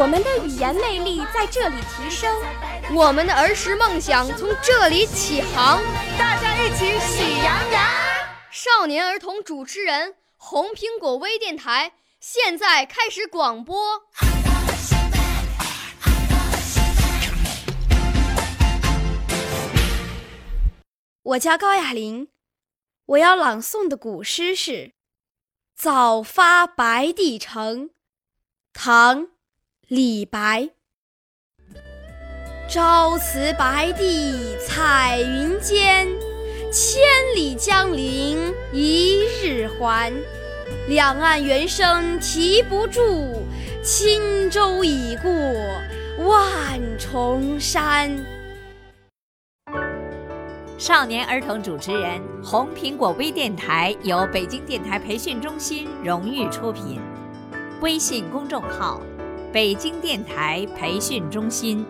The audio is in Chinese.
我们的语言魅力在这里提升，我们的儿时梦想从这里起航。大家一起喜羊羊。少年儿童主持人，红苹果微电台现在开始广播。我叫高雅玲，我要朗诵的古诗是《早发白帝城》，唐·李白。朝辞白帝彩云间，千里江陵一日还。两岸猿声啼不住，轻舟已过万重山。少年儿童主持人，红苹果微电台由北京电台培训中心荣誉出品，微信公众号：北京电台培训中心。